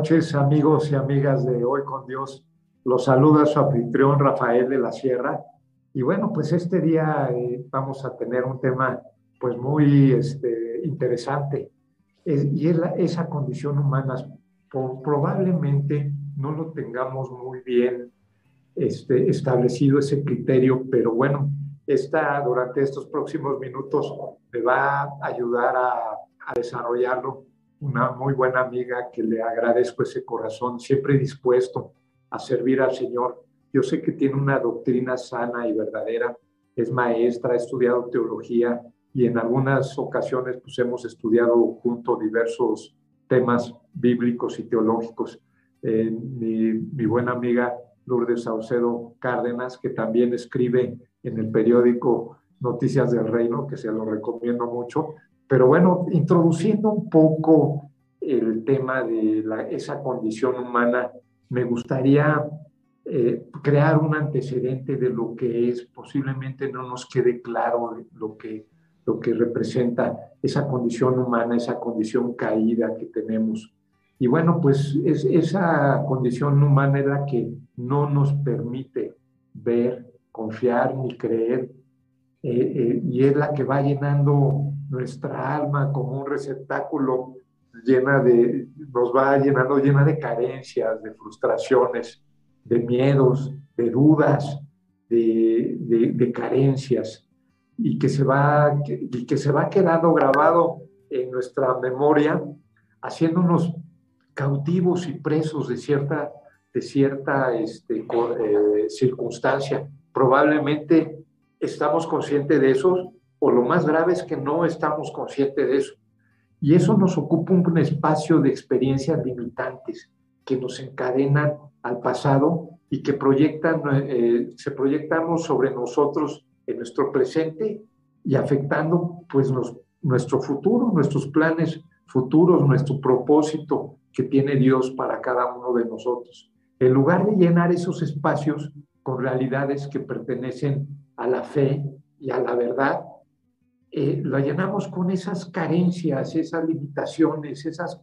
noches, amigos y amigas de Hoy con Dios. Los saluda su anfitrión Rafael de la Sierra. Y bueno, pues este día eh, vamos a tener un tema pues muy este, interesante. y es esa condición humana. probablemente no lo tengamos muy bien este, establecido ese criterio, pero bueno, esta, durante estos próximos minutos me va a ayudar a, a desarrollarlo una muy buena amiga que le agradezco ese corazón, siempre dispuesto a servir al Señor. Yo sé que tiene una doctrina sana y verdadera, es maestra, ha estudiado teología y en algunas ocasiones pues hemos estudiado junto diversos temas bíblicos y teológicos. Eh, mi, mi buena amiga Lourdes Saucedo Cárdenas, que también escribe en el periódico Noticias del Reino, que se lo recomiendo mucho, pero bueno, introduciendo un poco el tema de esa condición humana, me gustaría eh, crear un antecedente de lo que es, posiblemente no nos quede claro lo que, lo que representa esa condición humana, esa condición caída que tenemos. Y bueno, pues es, esa condición humana es la que no nos permite ver, confiar ni creer, eh, eh, y es la que va llenando nuestra alma como un receptáculo llena de, nos va llenando llena de carencias, de frustraciones, de miedos, de dudas, de, de, carencias, y que, se va, y que se va quedando grabado en nuestra memoria, haciéndonos cautivos y presos de cierta, de cierta este, eh, circunstancia. Probablemente estamos conscientes de eso, o lo más grave es que no estamos conscientes de eso. Y eso nos ocupa un espacio de experiencias limitantes que nos encadenan al pasado y que proyectan, eh, se proyectamos sobre nosotros en nuestro presente y afectando pues nuestro futuro, nuestros planes futuros, nuestro propósito que tiene Dios para cada uno de nosotros. En lugar de llenar esos espacios con realidades que pertenecen a la fe y a la verdad, eh, lo llenamos con esas carencias, esas limitaciones, esas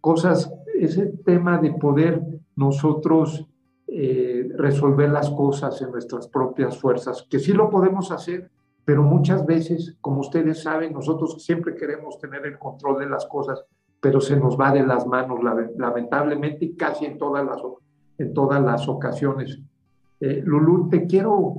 cosas, ese tema de poder nosotros eh, resolver las cosas en nuestras propias fuerzas, que sí lo podemos hacer, pero muchas veces, como ustedes saben, nosotros siempre queremos tener el control de las cosas, pero se nos va de las manos, lamentablemente, y casi en todas las, en todas las ocasiones. Eh, Lulú, te quiero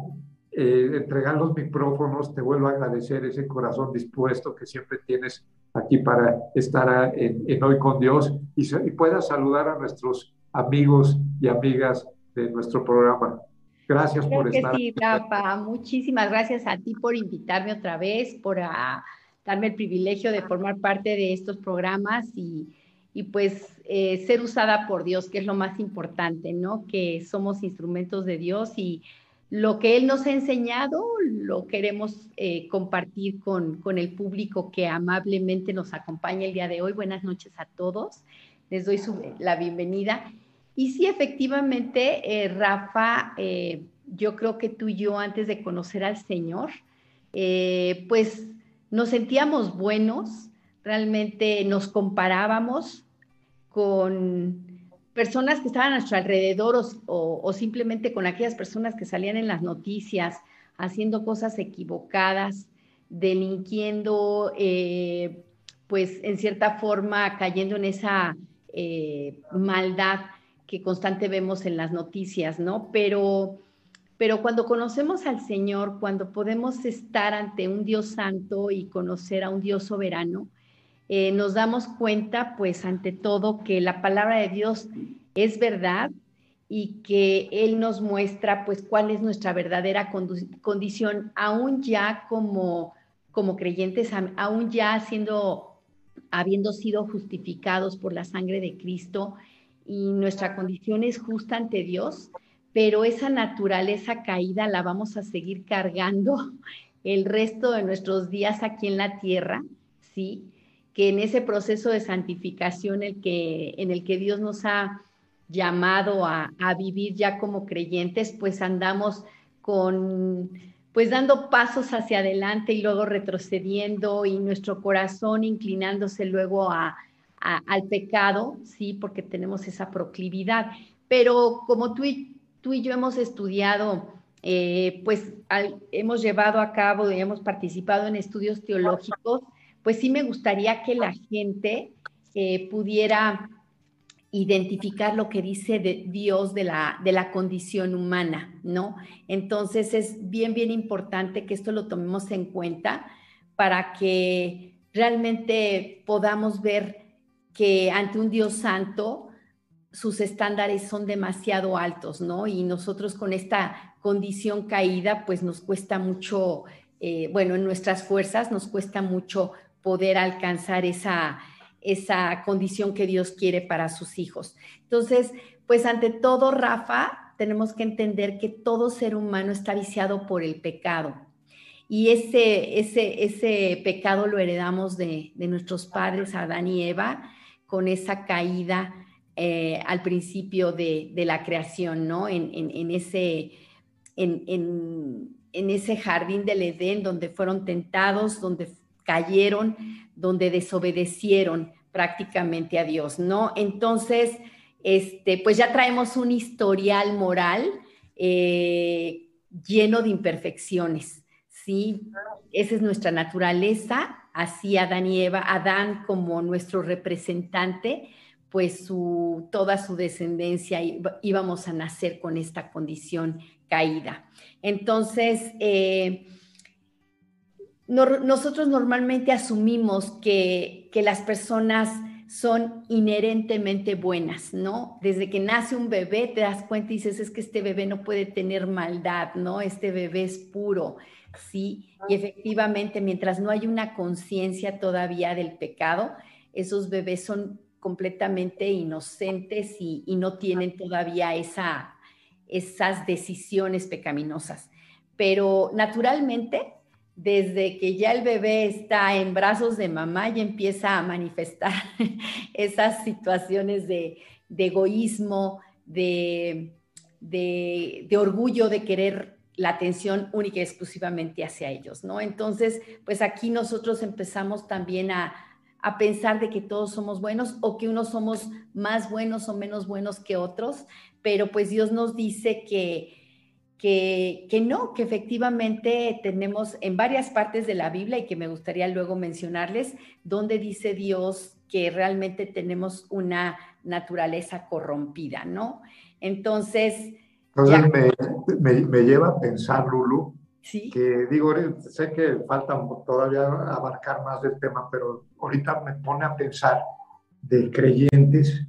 eh, entregar los micrófonos, te vuelvo a agradecer ese corazón dispuesto que siempre tienes aquí para estar en, Hoy con Dios y, y puedas saludar a nuestros amigos y amigas de nuestro programa. Gracias por estar. Sí, Rafa, muchísimas gracias a ti por invitarme otra vez, por ah, darme el privilegio de formar parte de estos programas y, y pues eh, ser usada por Dios, que es lo más importante, ¿no? Que somos instrumentos de Dios y lo que Él nos ha enseñado lo queremos eh, compartir con, el público que amablemente nos acompaña el día de hoy. Buenas noches a todos. Les doy la bienvenida. Y sí, efectivamente, eh, Rafa, eh, yo creo que tú y yo, antes de conocer al Señor, pues nos sentíamos buenos, realmente nos comparábamos con personas que estaban a nuestro alrededor o, simplemente con aquellas personas que salían en las noticias haciendo cosas equivocadas, delinquiendo, eh, pues en cierta forma cayendo en esa eh, maldad que constante vemos en las noticias, ¿no? Pero, pero cuando conocemos al Señor, cuando podemos estar ante un Dios santo y conocer a un Dios soberano, eh, nos damos cuenta, pues, ante todo, que la palabra de Dios es verdad y que Él nos muestra, pues, cuál es nuestra verdadera condición, aún ya como, como creyentes, aún ya siendo, habiendo sido justificados por la sangre de Cristo y nuestra condición es justa ante Dios, pero esa naturaleza caída la vamos a seguir cargando el resto de nuestros días aquí en la tierra, ¿sí? Que en ese proceso de santificación el que, en el que Dios nos ha llamado a, vivir ya como creyentes, pues andamos con, pues dando pasos hacia adelante y luego retrocediendo y nuestro corazón inclinándose luego a, al pecado, sí, porque tenemos esa proclividad. Pero como tú y, tú y yo hemos estudiado, eh, pues hemos llevado a cabo y hemos participado en estudios teológicos, pues sí me gustaría que la gente eh, pudiera identificar lo que dice de Dios de la, de la condición humana, ¿no? Entonces es bien, bien importante que esto lo tomemos en cuenta para que realmente podamos ver que ante un Dios santo sus estándares son demasiado altos, ¿no? Y nosotros con esta condición caída, pues nos cuesta mucho, eh, bueno, en nuestras fuerzas nos cuesta mucho poder alcanzar esa, esa condición que Dios quiere para sus hijos. Entonces, pues ante todo, Rafa, tenemos que entender que todo ser humano está viciado por el pecado. Y ese, ese, ese pecado lo heredamos de, nuestros padres, Adán y Eva, con esa caída eh, al principio de, la creación, ¿no? En, ese, en, en, ese jardín del Edén donde fueron tentados, donde cayeron, donde desobedecieron prácticamente a Dios, ¿no? Entonces, este, pues ya traemos un historial moral eh, lleno de imperfecciones, ¿sí? Esa es nuestra naturaleza, así Adán y Eva, Adán como nuestro representante, pues toda su descendencia íbamos a nacer con esta condición caída. Entonces, eh, nosotros normalmente asumimos que, que las personas son inherentemente buenas, ¿no? Desde que nace un bebé te das cuenta y dices, es que este bebé no puede tener maldad, ¿no? Este bebé es puro, ¿sí? Y efectivamente, mientras no hay una conciencia todavía del pecado, esos bebés son completamente inocentes y, y no tienen todavía esa, esas decisiones pecaminosas. Pero naturalmente desde que ya el bebé está en brazos de mamá y empieza a manifestar esas situaciones de, egoísmo, de, orgullo, de querer la atención única y exclusivamente hacia ellos, ¿no? Entonces, pues aquí nosotros empezamos también a, a pensar de que todos somos buenos o que unos somos más buenos o menos buenos que otros, pero pues Dios nos dice que que, no, que efectivamente tenemos en varias partes de la Biblia y que me gustaría luego mencionarles, donde dice Dios que realmente tenemos una naturaleza corrompida, ¿no? Entonces... me, lleva a pensar, Lulu, que digo, sé que falta todavía abarcar más del tema, pero ahorita me pone a pensar de creyentes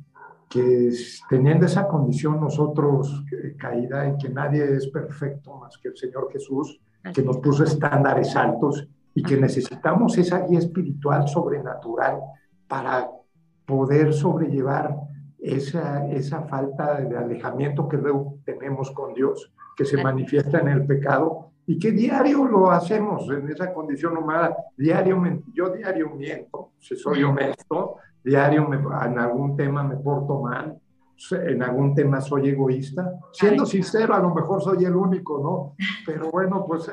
que teniendo esa condición nosotros eh, caída en que nadie es perfecto más que el Señor Jesús, que nos puso estándares altos y que necesitamos esa guía espiritual sobrenatural para poder sobrellevar esa, esa falta de alejamiento que luego tenemos con Dios, que se manifiesta en el pecado y que diario lo hacemos en esa condición humana. Diario, yo diario miento, si soy honesto, diario en algún tema me porto mal, en algún tema soy egoísta. Siendo sincero, a lo mejor soy el único, ¿no? Pero bueno, pues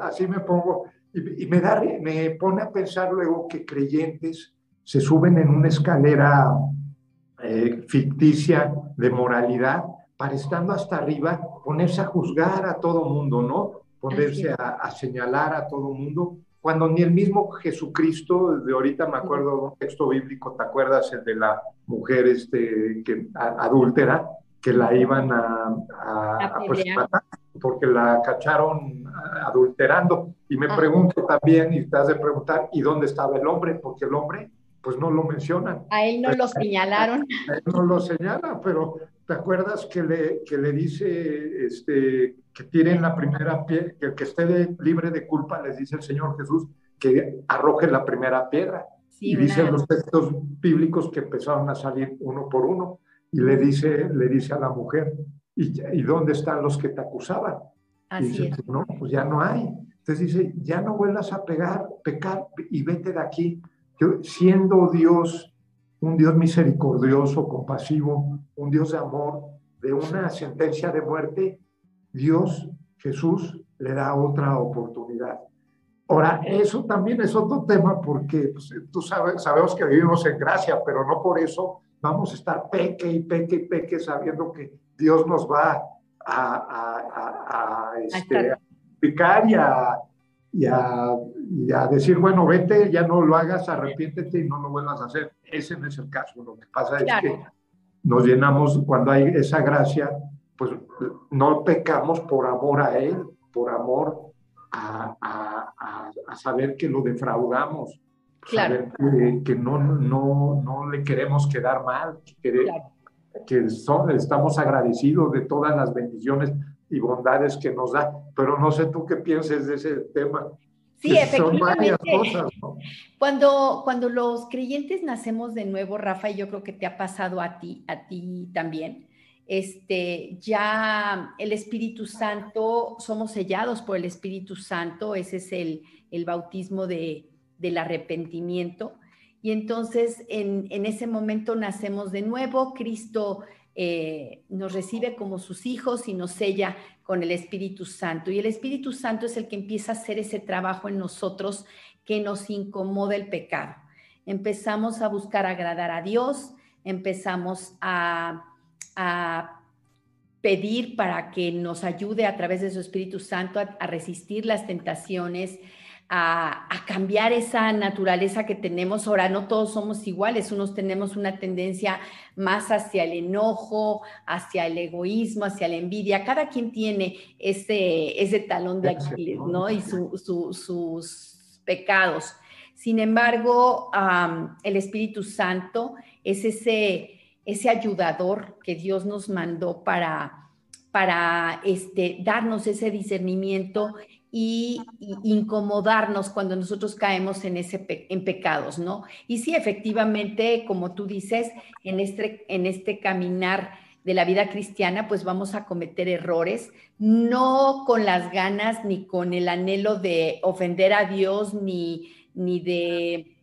así me pongo y, me, da, me pone a pensar luego que creyentes se suben en una escalera eh, ficticia de moralidad para estando hasta arriba ponerse a juzgar a todo mundo, ¿no? Ponerse a, a señalar a todo mundo cuando ni el mismo Jesucristo, de ahorita me acuerdo de un texto bíblico, ¿te acuerdas? El de la mujer este, que, adúltera, que la iban a, a, pues, matar porque la cacharon adulterando. Y me pregunto también, y te has de preguntar, ¿y dónde estaba el hombre? Porque el hombre, pues no lo mencionan. A él no lo señalaron. A él no lo señala, pero ¿te acuerdas que le, que le dice este, que tiren la primera piedra, que el que esté libre de culpa, les dice el Señor Jesús, que arroje la primera piedra. y dicen los textos bíblicos que empezaron a salir uno por uno. Y le dice, le dice a la mujer, ¿y, ¿y dónde están los que te acusaban? y dice, no, pues ya no hay. Entonces dice, ya no vuelvas a pegar, pecar y vete de aquí. Yo, siendo Dios, un Dios misericordioso, compasivo, un Dios de amor, de una sentencia de muerte, Dios, Jesús, le da otra oportunidad. Ahora, eso también es otro tema porque pues, tú sabes, sabemos que vivimos en gracia, pero no por eso vamos a estar peque y peque y peque sabiendo que Dios nos va a, a, a, este, picar y a, y, y a, decir, bueno, vete, ya no lo hagas, arrepiéntete y no lo vuelvas a hacer. Ese no es el caso. Lo que pasa es que nos llenamos, cuando hay esa gracia, pues no pecamos por amor a Él, por amor a, saber que lo defraudamos, saber que, no, no, no, le queremos quedar mal, que, son, estamos agradecidos de todas las bendiciones y bondades que nos da, pero no sé tú qué pienses de ese tema. Sí, efectivamente. Cuando, cuando los creyentes nacemos de nuevo, Rafa, y yo creo que te ha pasado a ti, a ti también, este, ya el Espíritu Santo, somos sellados por el Espíritu Santo, ese es el, el bautismo de, del arrepentimiento. Y entonces en, en, ese momento nacemos de nuevo, Cristo eh, nos recibe como sus hijos y nos sella con el Espíritu Santo. Y el Espíritu Santo es el que empieza a hacer ese trabajo en nosotros que nos incomoda el pecado. Empezamos a buscar agradar a Dios, empezamos a a pedir para que nos ayude a través de su Espíritu Santo a, resistir las tentaciones, a, cambiar esa naturaleza que tenemos. Ahora, no todos somos iguales, unos tenemos una tendencia más hacia el enojo, hacia el egoísmo, hacia la envidia. Cada quien tiene ese, ese talón de Aquiles, ¿no? Y sus pecados. Sin embargo, el Espíritu Santo es ese ese ayudador que Dios nos mandó para, para este, darnos ese discernimiento y, incomodarnos cuando nosotros caemos en, ese en pecados, ¿no? Y sí, efectivamente, como tú dices, en este, en este caminar de la vida cristiana, pues vamos a cometer errores, no con las ganas ni con el anhelo de ofender a Dios ni, ni de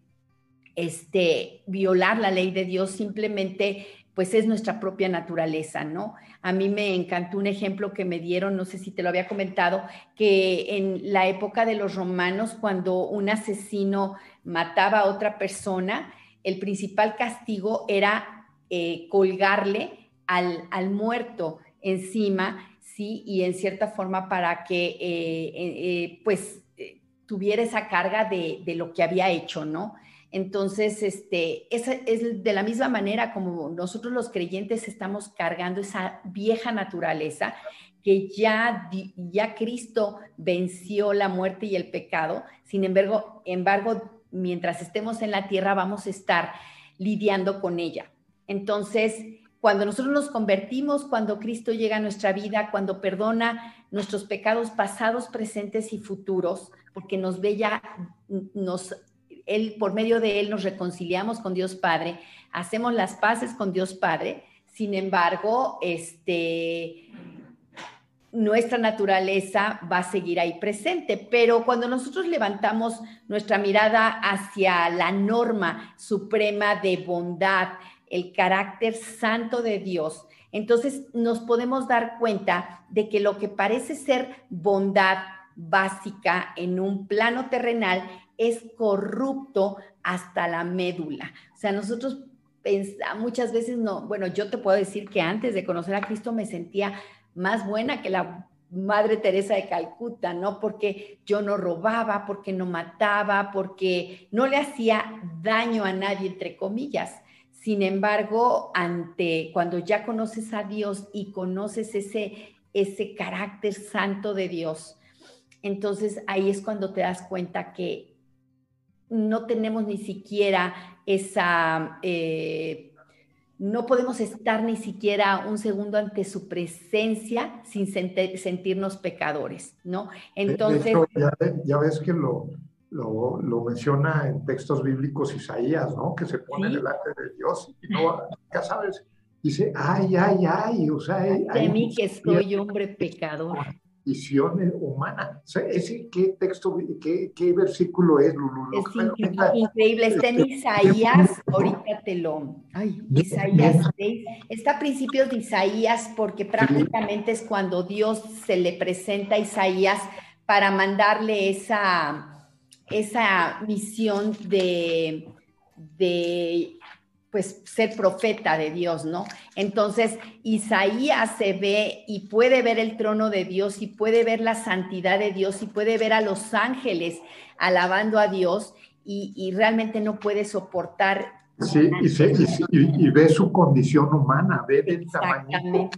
este, violar la ley de Dios, simplemente pues es nuestra propia naturaleza, ¿no? A mí me encantó un ejemplo que me dieron, no sé si te lo había comentado, que en la época de los romanos, cuando un asesino mataba a otra persona, el principal castigo era eh, colgarle al, al, muerto encima, ¿sí? Y en cierta forma para que, eh, eh, pues, tuviera esa carga de, de lo que había hecho, ¿no? Entonces, este, es, de la misma manera como nosotros los creyentes estamos cargando esa vieja naturaleza que ya, ya Cristo venció la muerte y el pecado. Sin embargo, embargo, mientras estemos en la tierra vamos a estar lidiando con ella. Entonces, cuando nosotros nos convertimos, cuando Cristo llega a nuestra vida, cuando perdona nuestros pecados pasados, presentes y futuros, porque nos ve ya, nos él, por medio de Él nos reconciliamos con Dios Padre, hacemos las paces con Dios Padre, sin embargo, este, nuestra naturaleza va a seguir ahí presente, pero cuando nosotros levantamos nuestra mirada hacia la norma suprema de bondad, el carácter santo de Dios, entonces nos podemos dar cuenta de que lo que parece ser bondad básica en un plano terrenal es corrupto hasta la médula. O sea, nosotros muchas veces no, bueno, yo te puedo decir que antes de conocer a Cristo me sentía más buena que la Madre Teresa de Calcuta, ¿no? Porque yo no robaba, porque no mataba, porque no le hacía daño a nadie, entre comillas. Sin embargo, ante cuando ya conoces a Dios y conoces ese, ese carácter santo de Dios, entonces ahí es cuando te das cuenta que no tenemos ni siquiera esa, eh, no podemos estar ni siquiera un segundo ante su presencia sin sentirnos pecadores, ¿no? Entonces... ya, ves que lo, lo, menciona en textos bíblicos Isaías, ¿no? Que se pone delante de Dios y no, ya sabes, dice, ay, ay, ay, o sea... de mí que soy hombre pecador visión humana. ¿Ese qué texto, qué, qué versículo es, Lulu? Es increíble, está en Isaías, ahorita te lo... Ay, Isaías 6, está a principios de Isaías porque prácticamente es cuando Dios se le presenta a Isaías para mandarle esa, esa misión de, de pues ser profeta de Dios, ¿no? Entonces, Isaías se ve y puede ver el trono de Dios y puede ver la santidad de Dios y puede ver a los ángeles alabando a Dios y, realmente no puede soportar. Sí, y, ve su condición humana, ve el tamaño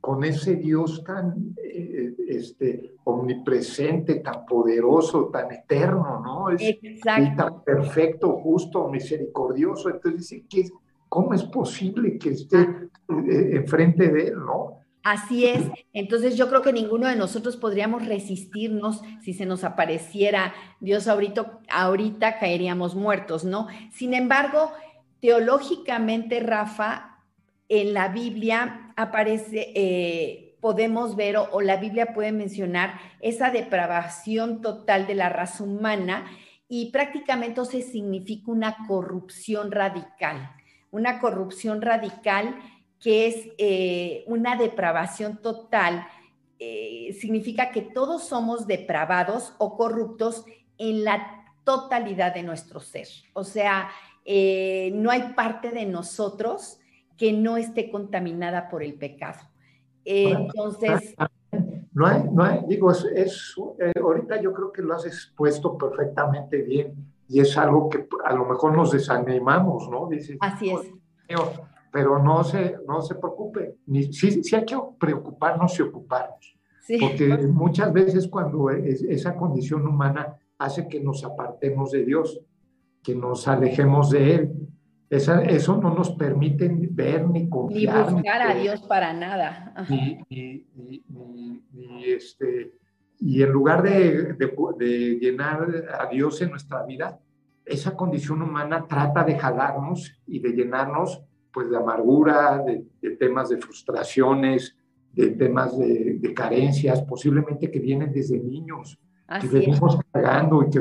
con ese Dios tan eh, este, omnipresente, tan poderoso, tan eterno, ¿no? Es, Y tan perfecto, justo, misericordioso. Entonces dice, ¿cómo es posible que esté eh, enfrente de él, no? Así es. Entonces yo creo que ninguno de nosotros podríamos resistirnos si se nos apareciera Dios ahorita, ahorita caeríamos muertos, ¿no? Sin embargo, teológicamente, Rafa, en la Biblia aparece, eh, podemos ver o, la Biblia puede mencionar esa depravación total de la raza humana y prácticamente se significa una corrupción radical, una corrupción radical que es eh, una depravación total. Eh, significa que todos somos depravados o corruptos en la totalidad de nuestro ser. O sea, no hay parte de nosotros que no esté contaminada por el pecado. entonces... No hay, no hay, digo, es, eh, ahorita yo creo que lo has expuesto perfectamente bien y es algo que a lo mejor nos desanimamos, ¿no? Así es. Pero no se, no se preocupe, ni, sí, sí hay que preocuparnos y ocuparnos. Porque muchas veces cuando esa condición humana hace que nos apartemos de Dios, que nos alejemos de Él, eso no nos permite ver ni confiar. Ni buscar a Dios para nada. Y, este, y en lugar de, llenar a Dios en nuestra vida, esa condición humana trata de jalarnos y de llenarnos pues de amargura, de, temas de frustraciones, de temas de, carencias, posiblemente que vienen desde niños, que venimos cargando y que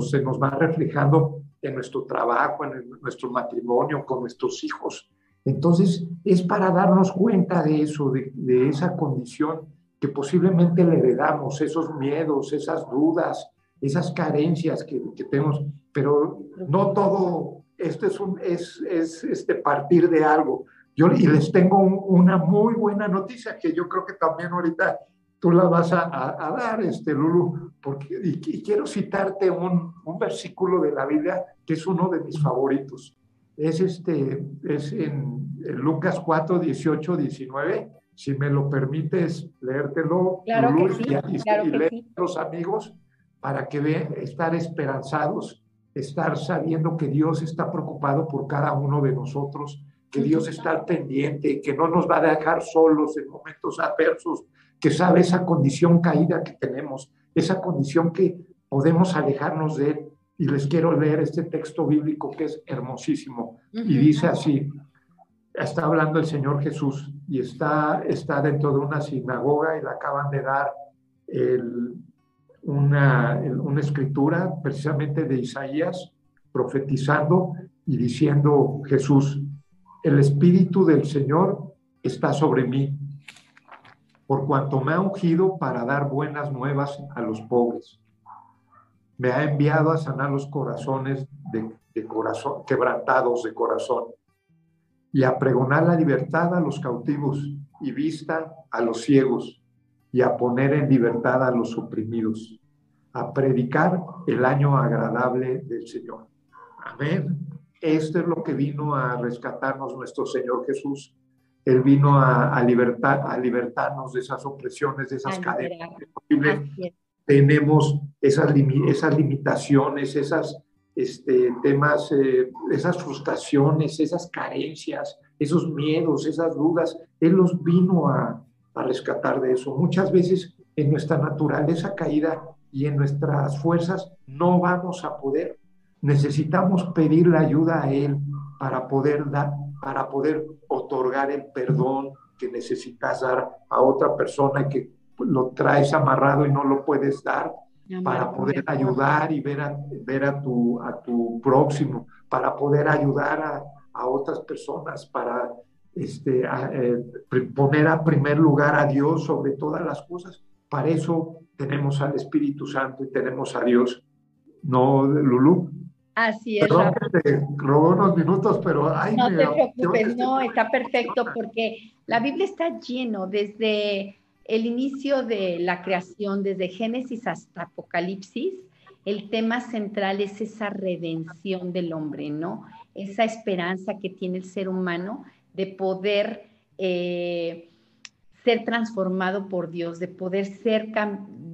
se nos va reflejando en nuestro trabajo, en nuestro matrimonio, con nuestros hijos. Entonces, es para darnos cuenta de eso, de, esa condición que posiblemente le heredamos, esos miedos, esas dudas, esas carencias que, tenemos, pero no todo, esto es, un, es, es este, partir de algo. Yo y les tengo una muy buena noticia que yo creo que también ahorita tú la vas a, dar, este, Lulu, porque, y, quiero citarte un, un, versículo de la Biblia que es uno de mis favoritos. Es, este, es en, Lucas 4, 18, 19. Si me lo permites leértelo, Lulu, y, y, a los amigos para que vean, estar esperanzados, estar sabiendo que Dios está preocupado por cada uno de nosotros, que Dios está pendiente, que no nos va a dejar solos en momentos adversos, que sabe esa condición caída que tenemos, esa condición que podemos alejarnos de él. Y les quiero leer este texto bíblico que es hermosísimo. Y dice así, está hablando el Señor Jesús y está, está dentro de una sinagoga y le acaban de dar una, una escritura precisamente de Isaías profetizando y diciendo Jesús, el Espíritu del Señor está sobre mí por cuanto me ha ungido para dar buenas nuevas a los pobres. Me ha enviado a sanar los corazones de, corazón, quebrantados de corazón y a pregonar la libertad a los cautivos y vista a los ciegos y a poner en libertad a los oprimidos, a predicar el año agradable del Señor. Amén. Esto es lo que vino a rescatarnos nuestro Señor Jesús él vino a, libertar, a libertarnos de esas opresiones, de esas cadenas. Tenemos esas, esas limitaciones, esas este, temas, eh, esas frustraciones, esas carencias, esos miedos, esas dudas. Él los vino a, a rescatar de eso. Muchas veces en nuestra naturaleza caída y en nuestras fuerzas no vamos a poder. Necesitamos pedir la ayuda a Él para poder dar, para poder otorgar el perdón que necesitas dar a otra persona que lo traes amarrado y no lo puedes dar, para poder ayudar y ver a, ver a, tu, a tu próximo, para poder ayudar a, a otras personas, para este, eh, poner a primer lugar a Dios sobre todas las cosas. Para eso tenemos al Espíritu Santo y tenemos a Dios ¿no, Lulú? Así es. Perdón te robó unos minutos, pero... no te preocupes, no, está perfecto porque la Biblia está lleno desde el inicio de la creación, desde Génesis hasta Apocalipsis, el tema central es esa redención del hombre, ¿no? Esa esperanza que tiene el ser humano de poder eh, ser transformado por Dios, de poder ser,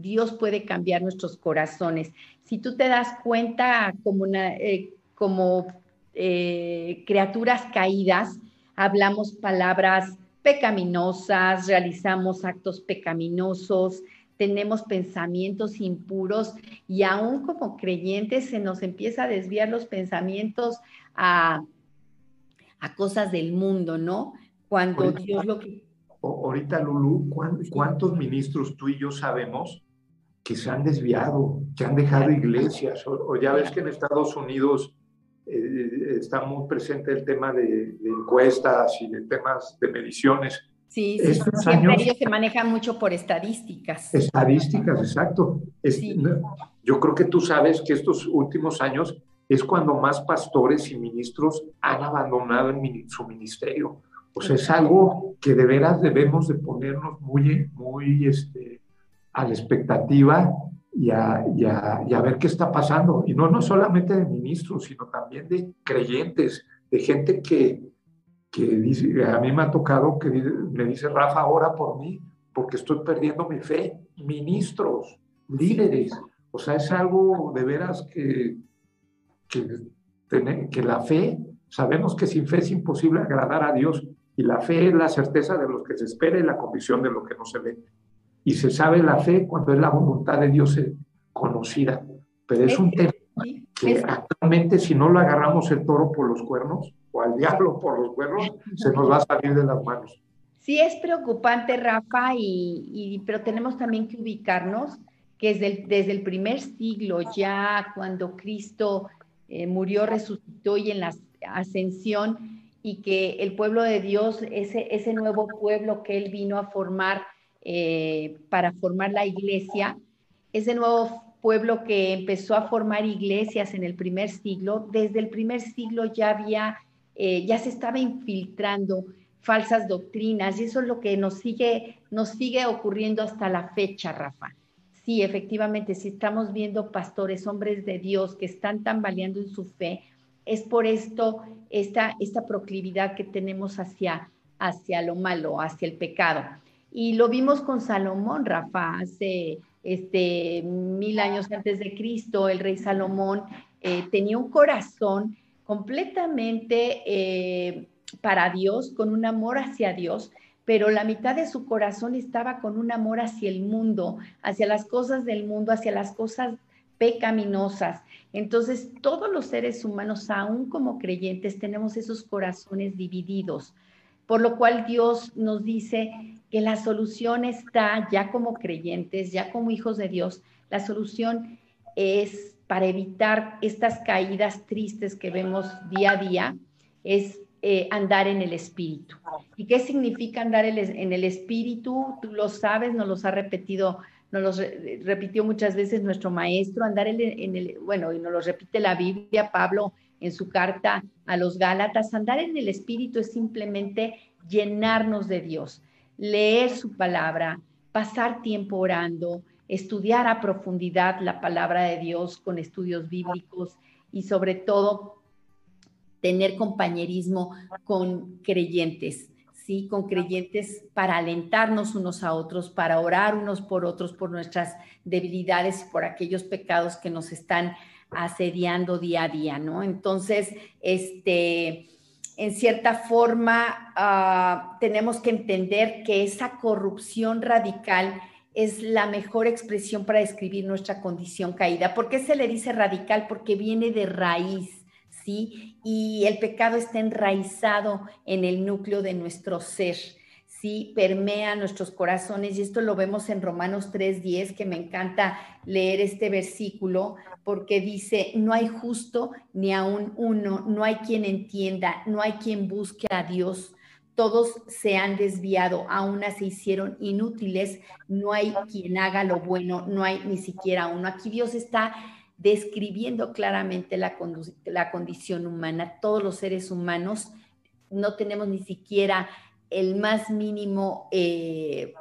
Dios puede cambiar nuestros corazones. Si tú te das cuenta como, eh, como eh, criaturas caídas, hablamos palabras pecaminosas, realizamos actos pecaminosos, tenemos pensamientos impuros y aún como creyentes se nos empieza a desviar los pensamientos a, a cosas del mundo, ¿no? Cuando Dios lo que... Ahorita, Lulu, ¿cuántos ministros tú y yo sabemos que se han desviado, que han dejado iglesias? O, ya ves que en Estados Unidos eh, está muy presente el tema de, encuestas y de temas de mediciones. Sí, sí, siempre ellos se manejan mucho por estadísticas. Estadísticas, exacto. Yo creo que tú sabes que estos últimos años es cuando más pastores y ministros han abandonado su ministerio. O sea, es algo que de veras debemos de ponernos muy, muy este, a la expectativa y a, ver qué está pasando. Y no, no solamente de ministros, sino también de creyentes, de gente que, que dice, a mí me ha tocado que me dice, Rafa, ora por mí, porque estoy perdiendo mi fe. Ministros, líderes. O sea, es algo de veras que, que, que la fe, sabemos que sin fe es imposible agradar a Dios, y la fe es la certeza de lo que se espera y la convicción de lo que no se ve. Y se sabe la fe cuando es la voluntad de Dios conocida. Pero es un tema que actualmente si no lo agarramos el toro por los cuernos o al diablo por los cuernos, se nos va a salir de las manos. Sí es preocupante, Rafa, y, pero tenemos también que ubicarnos que desde el, desde el primer siglo, ya cuando Cristo eh, murió, resucitó y en la ascensión, y que el pueblo de Dios, ese, ese nuevo pueblo que Él vino a formar eh, para formar la iglesia, ese nuevo pueblo que empezó a formar iglesias en el primer siglo, desde el primer siglo ya había, eh, ya se estaba infiltrando falsas doctrinas y eso es lo que nos sigue, nos sigue ocurriendo hasta la fecha, Rafa. Sí, efectivamente, si estamos viendo pastores, hombres de Dios que están tambaleando en su fe, es por esto esta, esta proclividad que tenemos hacia, hacia lo malo, hacia el pecado. Y lo vimos con Salomón, Rafa, hace este, mil años antes de Cristo, el rey Salomón eh, tenía un corazón completamente eh, para Dios, con un amor hacia Dios, pero la mitad de su corazón estaba con un amor hacia el mundo, hacia las cosas del mundo, hacia las cosas pecaminosas. Entonces, todos los seres humanos, aún como creyentes, tenemos esos corazones divididos, por lo cual Dios nos dice que la solución está ya como creyentes, ya como hijos de Dios, la solución es para evitar estas caídas tristes que vemos día a día, es eh, andar en el espíritu. ¿Y qué significa andar en el espíritu? Tú lo sabes, nos los ha repetido nos los repitió muchas veces nuestro maestro, andar en el, bueno, y nos lo repite la Biblia, Pablo en su carta a los Gálatas, andar en el Espíritu es simplemente llenarnos de Dios, leer su palabra, pasar tiempo orando, estudiar a profundidad la palabra de Dios con estudios bíblicos y sobre todo tener compañerismo con creyentes con creyentes para alentarnos unos a otros, para orar unos por otros, por nuestras debilidades, por aquellos pecados que nos están asediando día a día, ¿no? Entonces, este, en cierta forma, ah, tenemos que entender que esa corrupción radical es la mejor expresión para describir nuestra condición caída. ¿Por qué se le dice radical? Porque viene de raíz y el pecado está enraizado en el núcleo de nuestro ser, ¿sí? Permea nuestros corazones y esto lo vemos en Romanos 3:10, que me encanta leer este versículo porque dice, no hay justo ni aún uno, no hay quien entienda, no hay quien busque a Dios. Todos se han desviado, aún se hicieron inútiles, no hay quien haga lo bueno, no hay ni siquiera uno. Aquí Dios está describiendo claramente la, la condición humana. Todos los seres humanos no tenemos ni siquiera el más mínimo eh,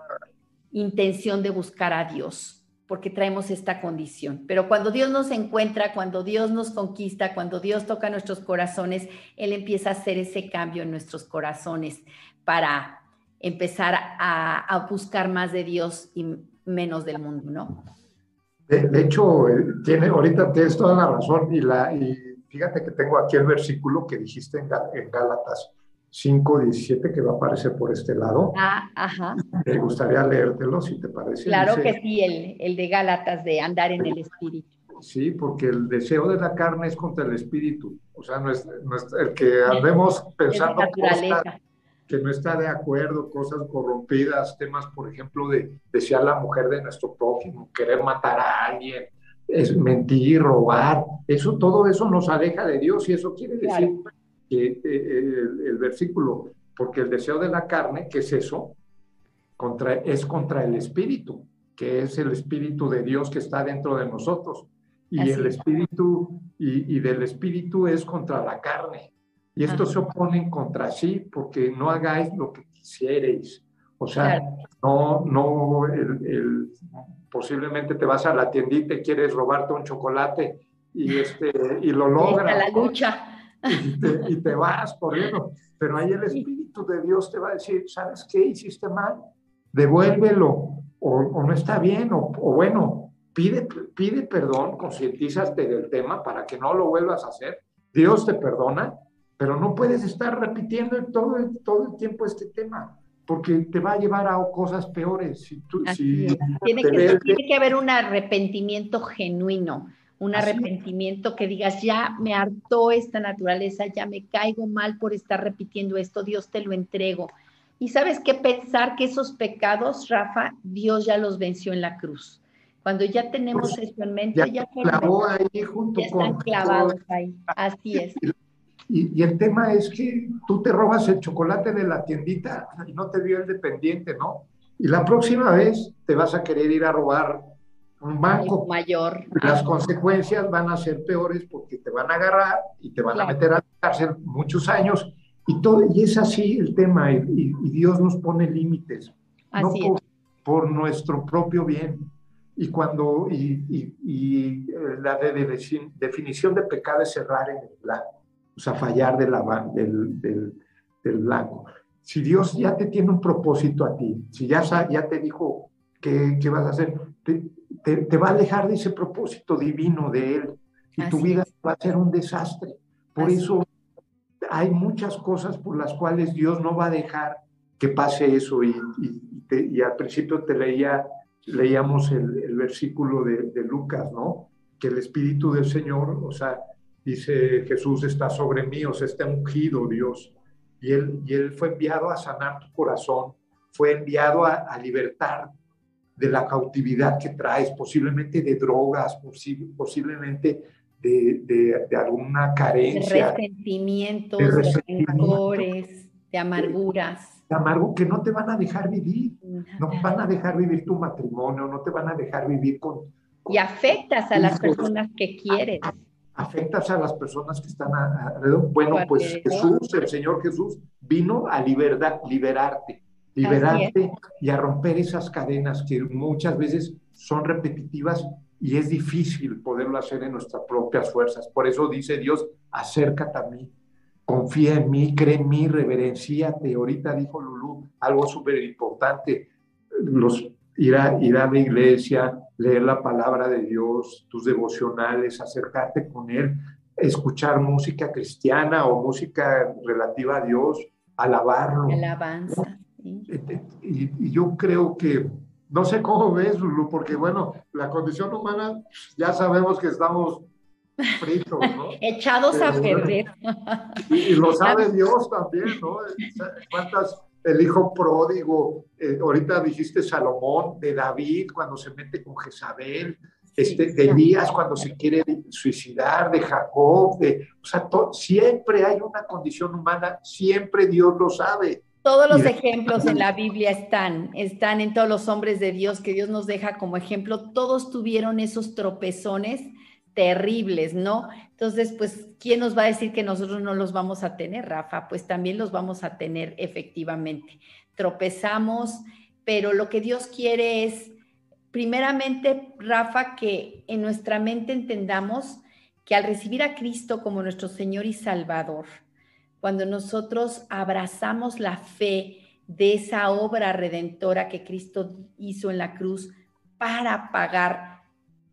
intención de buscar a Dios, porque traemos esta condición. Pero cuando Dios nos encuentra, cuando Dios nos conquista, cuando Dios toca nuestros corazones, Él empieza a hacer ese cambio en nuestros corazones para empezar a, buscar más de Dios y menos del mundo, ¿no? De, hecho, eh, tiene, ahorita tienes toda la razón y, la, y fíjate que tengo aquí el versículo que dijiste en, en Gálatas 5.17 que va a aparecer por este lado. Ah, ajá. Me gustaría leértelo, si te parece. Claro que sí, el, el de Gálatas, de andar en el espíritu. Sí, porque el deseo de la carne es contra el espíritu. O sea, no es, el que andemos pensando cosas que no está de acuerdo, cosas corrompidas, temas, por ejemplo, de desear la mujer de nuestro prójimo, querer matar a alguien, es mentir, robar. Eso, todo eso nos aleja de Dios y eso quiere decir que el, versículo, porque el deseo de la carne, que es eso? Contra, es contra el espíritu, que es el espíritu de Dios que está dentro de nosotros. Y el espíritu, y, del espíritu es contra la carne. Y estos se oponen contra sí porque no hagáis lo que quisierais. O sea, no, no, el, posiblemente te vas a la tiendita y quieres robarte un chocolate y, este, y lo logras. la lucha y te, vas corriendo. Pero ahí el Espíritu de Dios te va a decir, ¿sabes qué? Hiciste mal, devuélvelo, o, no está bien, o, bueno, pide, pide perdón, concientízate del tema para que no lo vuelvas a hacer. Dios te perdona, pero no puedes estar repitiendo todo todo el tiempo este tema porque te va a llevar a cosas peores. Si tú, si tiene, que, tiene que haber un arrepentimiento genuino un arrepentimiento que digas, ya me hartó esta naturaleza, ya me caigo mal por estar repitiendo esto, Dios te lo entrego. Y sabes qué pensar que esos pecados, Rafa, Dios ya los venció en la cruz. Cuando ya tenemos pues, eso en mente, ya, clavó ahí junto ya están clavados ahí. Así es. Y, y, el tema es que tú te robas el chocolate de la tiendita y no te dio el dependiente, ¿no? Y la próxima vez te vas a querer ir a robar un banco. Mayor. Las consecuencias van a ser peores porque te van a agarrar y te van a meter a la cárcel muchos años y todo, y es así el tema, y, Dios nos pone límites, no por, nuestro propio bien. Y cuando, y, y eh, la de, definición de pecado es cerrar en el blanco, o sea, fallar de la, del, del, del, blanco. Si Dios ya te tiene un propósito a ti, si ya, ya te dijo qué, qué vas a hacer, te, va a alejar de ese propósito divino de Él y tu vida va a ser un desastre. Por eso hay muchas cosas por las cuales Dios no va a dejar que pase eso. Y, y, al principio te leía, leíamos el, versículo de, de, Lucas, ¿no? Que el Espíritu del Señor, o sea, dice Jesús está sobre mí, o sea, está ungido Dios. Y él, y él fue enviado a sanar tu corazón, fue enviado a, a libertar de la cautividad que traes, posiblemente de drogas, posiblemente de, de, alguna carencia. De resentimientos, de, rencores, de amarguras. De amargo que no te van a dejar vivir, no van a dejar vivir tu matrimonio, no te van a dejar vivir con... y afectas a las personas que quieres. Afectas a las personas que están alrededor. Bueno, pues Jesús, el Señor Jesús, vino a liberarte liberarte y a romper esas cadenas que muchas veces son repetitivas y es difícil poderlo hacer en nuestras propias fuerzas. Por eso dice Dios, acércate a mí, confía en mí, cree en mí, reverenciate. Ahorita dijo Lulú algo súper importante, los, ir, a, ir a la iglesia, leer la palabra de Dios, tus devocionales, acercarte con Él, escuchar música cristiana o música relativa a Dios, alabarlo. Alabanza. Y, yo creo que, no sé cómo ves, Lulu, porque bueno, la condición humana, ya sabemos que estamos fritos, ¿no? Echados a perder. Y, lo sabe Dios también, ¿no? ¿Cuántas, el hijo pródigo, eh, ahorita dijiste Salomón, de David cuando se mete con Jezabel, este, de Elías cuando se quiere suicidar, de Jacob, de, o sea, siempre hay una condición humana, siempre Dios lo sabe. Todos los ejemplos en la Biblia están, están en todos los hombres de Dios que Dios nos deja como ejemplo. Todos tuvieron esos tropezones terribles, ¿no? Entonces, pues, ¿quién nos va a decir que nosotros no los vamos a tener, Rafa? Pues también los vamos a tener efectivamente. Tropezamos, pero lo que Dios quiere es, primeramente, Rafa, que en nuestra mente entendamos que al recibir a Cristo como nuestro Señor y Salvador, cuando nosotros abrazamos la fe de esa obra redentora que Cristo hizo en la cruz para pagar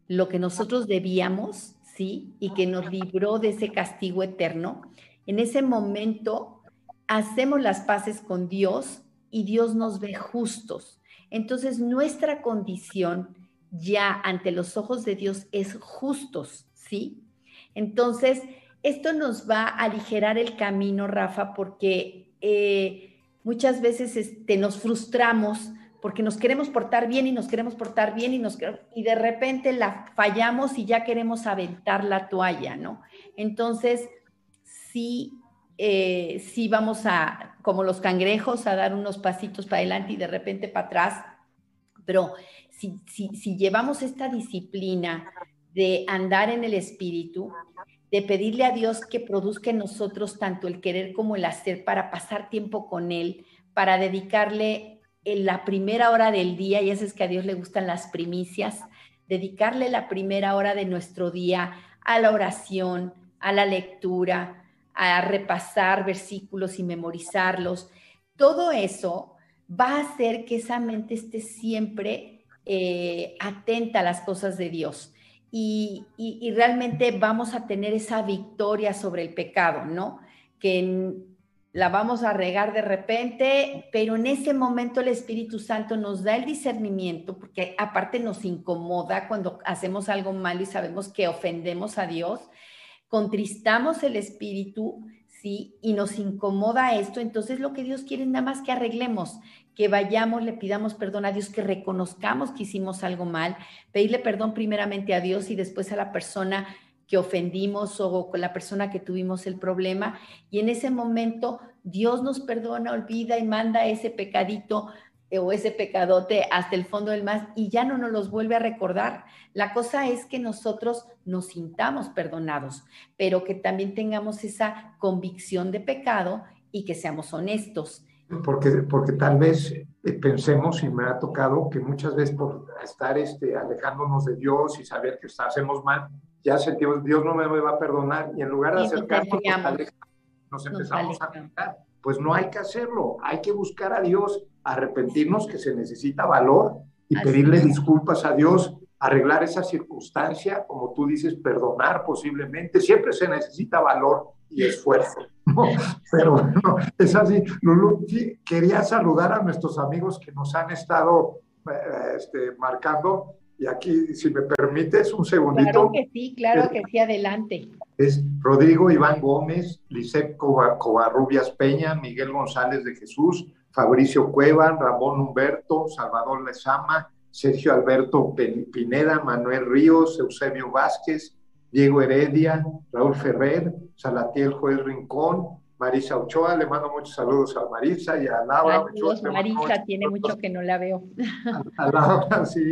lo que nosotros debíamos, ¿sí? Y que nos libró de ese castigo eterno, en ese momento hacemos las paces con Dios y Dios nos ve justos. Entonces nuestra condición ya ante los ojos de Dios es justos, ¿sí? Entonces, esto nos va a aligerar el camino, Rafa, porque eh, muchas veces este, nos frustramos porque nos queremos portar bien y nos queremos portar bien y, nos, y de repente la fallamos y ya queremos aventar la toalla, ¿no? Entonces, sí, eh, sí vamos a, como los cangrejos, a dar unos pasitos para adelante y de repente para atrás, pero si, si llevamos esta disciplina de andar en el espíritu, de pedirle a Dios que produzca en nosotros tanto el querer como el hacer para pasar tiempo con Él, para dedicarle en la primera hora del día, y eso es que a Dios le gustan las primicias, dedicarle la primera hora de nuestro día a la oración, a la lectura, a repasar versículos y memorizarlos. Todo eso va a hacer que esa mente esté siempre eh, atenta a las cosas de Dios. Y, realmente vamos a tener esa victoria sobre el pecado, ¿no? Que la vamos a regar de repente, pero en ese momento el Espíritu Santo nos da el discernimiento, porque aparte nos incomoda cuando hacemos algo malo y sabemos que ofendemos a Dios, contristamos el Espíritu, ¿sí? Y nos incomoda esto, entonces lo que Dios quiere es nada más que arreglemos, que vayamos, le pidamos perdón a Dios, que reconozcamos que hicimos algo mal, pedirle perdón primeramente a Dios y después a la persona que ofendimos o con la persona que tuvimos el problema. Y en ese momento Dios nos perdona, olvida y manda ese pecadito eh, o ese pecadote hasta el fondo del mar y ya no nos los vuelve a recordar. La cosa es que nosotros nos sintamos perdonados, pero que también tengamos esa convicción de pecado y que seamos honestos. Porque, porque tal vez eh, pensemos, y me ha tocado, que muchas veces por estar este, alejándonos de Dios y saber que hacemos mal, ya sentimos, Dios no me va a perdonar, y en lugar de acercarnos, nos, empezamos a alejar. Pues no hay que hacerlo, hay que buscar a Dios, arrepentirnos que se necesita valor y pedirle disculpas a Dios, arreglar esa circunstancia, como tú dices, perdonar posiblemente, siempre se necesita valor y esfuerzo. Pero bueno, es así. Lulu, quería saludar a nuestros amigos que nos han estado eh, este, marcando y aquí, si me permites, un segundito. Claro que sí, claro que sí, adelante. Es Rodrigo Iván Gómez, Lisep Covarrubias Peña, Miguel González de Jesús, Fabricio Cueva, Ramón Humberto, Salvador Lezama, Sergio Alberto Pineda, Manuel Ríos, Eusebio Vázquez, Diego Heredia, Raúl Ferrer, Salatiel Juez Rincón, Marisa Ochoa, le mando muchos saludos a Marisa y a Laura. Saludos, Marisa, tiene mucho que no la veo. A, a Laura, sí,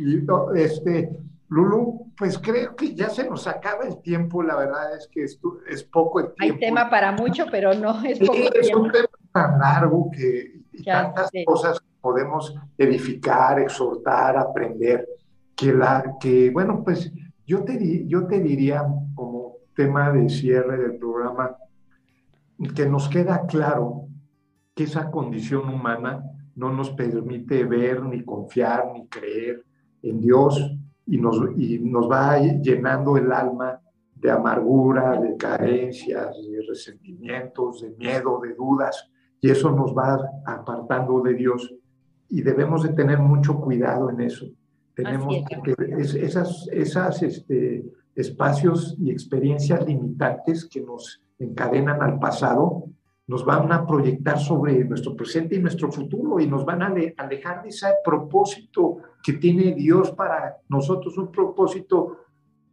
y este, Lulu, pues creo que ya se nos acaba el tiempo, la verdad es que es, es poco el tiempo. Hay tema para mucho, pero no es poco tiempo. Es un tema tan largo que tantas cosas podemos edificar, exhortar, aprender, que, la, que bueno, pues yo te, yo te diría como tema de cierre del programa, que nos queda claro que esa condición humana no nos permite ver, ni confiar, ni creer, en Dios y nos, y nos va llenando el alma de amargura, de carencias, de resentimientos, de miedo, de dudas, y eso nos va apartando de Dios y debemos de tener mucho cuidado en eso. Tenemos que esas, esas este, espacios y experiencias limitantes que nos encadenan al pasado, nos van a proyectar sobre nuestro presente y nuestro futuro y nos van a alejar de ese propósito que tiene Dios para nosotros, un propósito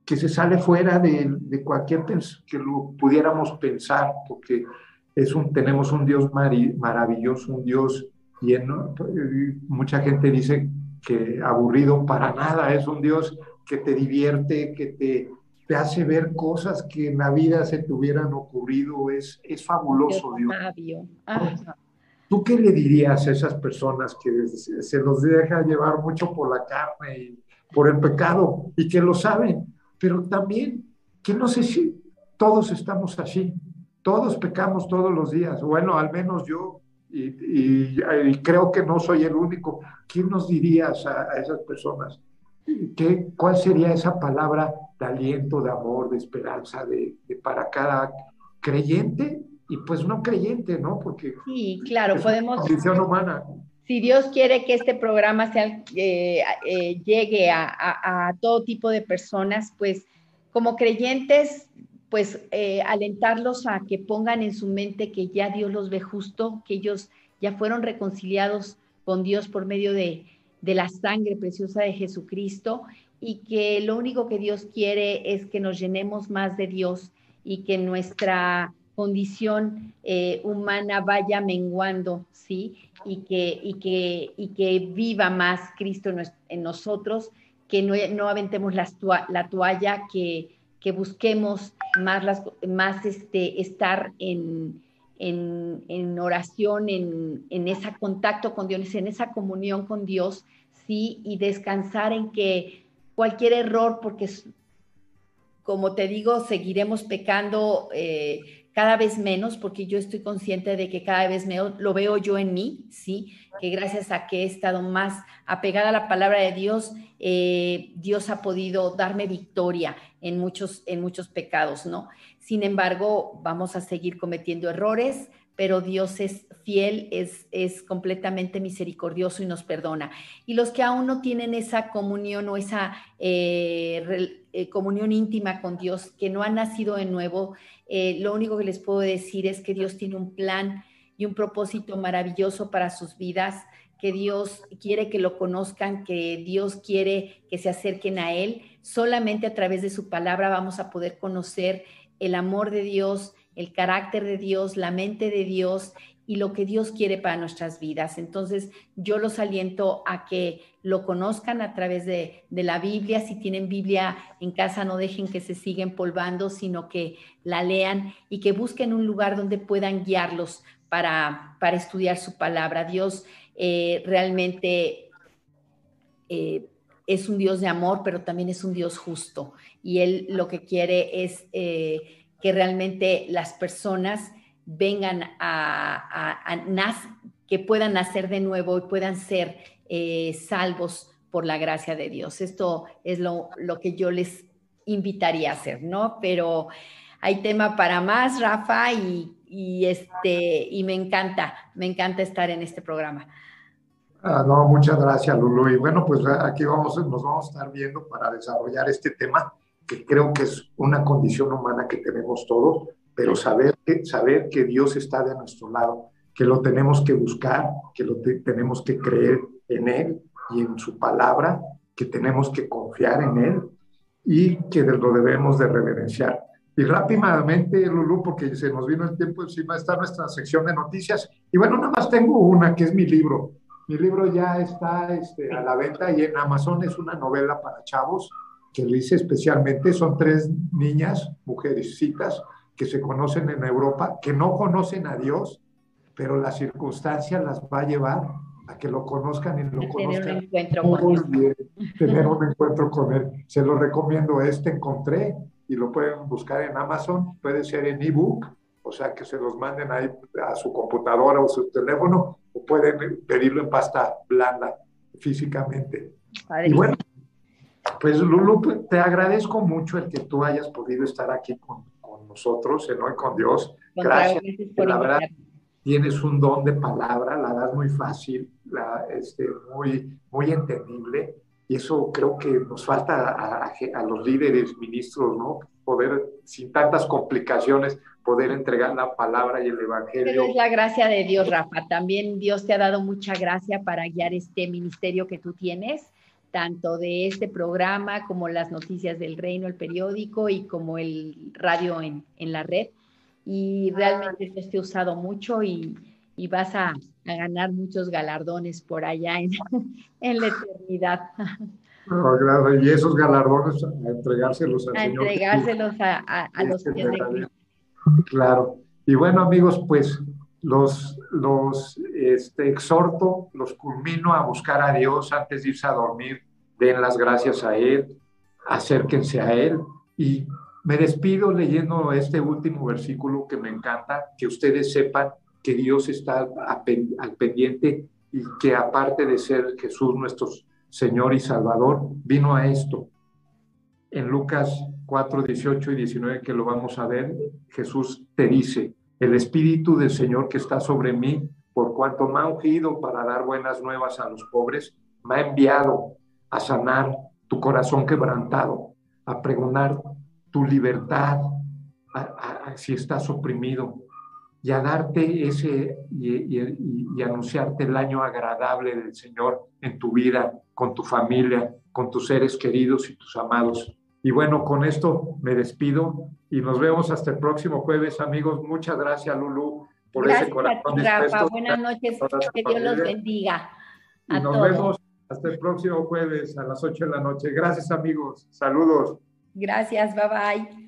que se sale fuera de, de cualquier que lo pudiéramos pensar, porque es un, tenemos un Dios maravilloso, un Dios lleno. Mucha gente dice que aburrido para nada, es un Dios que te divierte, que te, te hace ver cosas que en la vida se te hubieran ocurrido, es, es fabuloso Dios. ¿Tú qué le dirías a esas personas que se los deja llevar mucho por la carne y por el pecado y que lo saben? Pero también que no sé si todos estamos así, todos pecamos todos los días, bueno, al menos yo, y, creo que no soy el único. ¿Quién nos dirías a, esas personas? ¿Qué, ¿Cuál sería esa palabra de aliento, de amor, de esperanza de, para cada creyente y pues no creyente, ¿no? Porque sí, claro, podemos. Condición humana. Si Dios quiere que este programa sea, eh, eh, llegue a, a, todo tipo de personas, pues como creyentes, pues eh, alentarlos a que pongan en su mente que ya Dios los ve justo, que ellos ya fueron reconciliados con Dios por medio de, de la sangre preciosa de Jesucristo y que lo único que Dios quiere es que nos llenemos más de Dios y que nuestra condición eh, humana vaya menguando, ¿sí? Y que, y que, y que viva más Cristo en, nosotros, que no, no aventemos la toalla, que, que busquemos más, las, más este, estar en, en, en oración, en, en ese contacto con Dios, en esa comunión con Dios, ¿sí? Y descansar en que cualquier error, porque como te digo, seguiremos pecando eh, cada vez menos, porque yo estoy consciente de que cada vez me, lo veo yo en mí, ¿sí? Que gracias a que he estado más apegada a la palabra de Dios, eh, Dios ha podido darme victoria en muchos, en muchos pecados, ¿no? Sin embargo, vamos a seguir cometiendo errores, pero Dios es fiel, es, es completamente misericordioso y nos perdona. Y los que aún no tienen esa comunión o esa eh, eh, comunión íntima con Dios, que no han nacido de nuevo, eh, lo único que les puedo decir es que Dios tiene un plan y un propósito maravilloso para sus vidas, que Dios quiere que lo conozcan, que Dios quiere que se acerquen a Él. Solamente a través de su palabra vamos a poder conocer el amor de Dios, el carácter de Dios, la mente de Dios y lo que Dios quiere para nuestras vidas. Entonces, yo los aliento a que lo conozcan a través de, la Biblia. Si tienen Biblia en casa, no dejen que se siga empolvando, sino que la lean y que busquen un lugar donde puedan guiarlos para, para estudiar su palabra. Dios eh, realmente eh, es un Dios de amor, pero también es un Dios justo. Y Él lo que quiere es eh, que realmente las personas vengan a, que puedan nacer de nuevo y puedan ser eh, salvos por la gracia de Dios. Esto es lo, que yo les invitaría a hacer, ¿no? Pero hay tema para más, Rafa, y, este, y me encanta, me encanta estar en este programa. Ah, no, muchas gracias, Lulu. Y bueno, pues aquí vamos, nos vamos a estar viendo para desarrollar este tema, que creo que es una condición humana que tenemos todos pero saber que, saber que Dios está de nuestro lado, que lo tenemos que buscar, que lo tenemos que creer en Él y en su palabra, que tenemos que confiar en Él y que lo debemos de reverenciar. Y rápidamente, Lulú, porque se nos vino el tiempo encima, está nuestra sección de noticias. Y bueno, nada más tengo una, que es mi libro. Mi libro ya está este, a la venta y en Amazon es una novela para chavos que lo hice especialmente. Son tres niñas, mujercitas, que se conocen en Europa, que no conocen a Dios, pero las circunstancias las va a llevar a que lo conozcan y lo conozcan. Tener un encuentro con él. tener un encuentro con él. Se lo recomiendo, este encontré y lo pueden buscar en Amazon, puede ser en ebook, o sea que se los manden ahí a su computadora o su teléfono, o pueden pedirlo en pasta blanda físicamente. Y bueno, pues Lulu, te agradezco mucho el que tú hayas podido estar aquí con, nosotros, en Hoy con Dios. Gracias. la verdad, tienes un don de palabra, la das muy fácil, la, este, muy, muy entendible. Y eso creo que nos falta a, a, los líderes, ministros, ¿no? Poder, sin tantas complicaciones, poder entregar la palabra y el evangelio. es la gracia de Dios, Rafa. También Dios te ha dado mucha gracia para guiar este ministerio que tú tienes tanto de este programa como las noticias del reino, el periódico y como el radio en, en la red. Y realmente Dios te ha usado mucho y, y vas a, ganar muchos galardones por allá en, en la eternidad. y esos galardones a entregárselos a entregárselos a, los pies de Cristo. Claro. Y bueno, amigos, pues los, los este, exhorto, los culmino a buscar a Dios antes de irse a dormir. Den las gracias a Él, acérquense a Él. Y me despido leyendo este último versículo que me encanta, que ustedes sepan que Dios está al pendiente y que aparte de ser Jesús nuestro Señor y Salvador, vino a esto. En Lucas 4, 18 y 19, que lo vamos a ver, Jesús te dice, el Espíritu del Señor que está sobre mí, por cuanto me ha ungido para dar buenas nuevas a los pobres, me ha enviado a sanar tu corazón quebrantado, a pregonar tu libertad si estás oprimido, y a darte ese y, anunciarte el año agradable del Señor en tu vida, con tu familia, con tus seres queridos y tus amados. Y bueno, con esto me despido y nos vemos hasta el próximo jueves, amigos. Muchas gracias, Lulu, por ese corazón. Rafa. Buenas noches, que Dios los bendiga. y nos vemos hasta el próximo jueves a las 8 de la noche. Gracias, amigos. Saludos. Gracias, bye bye.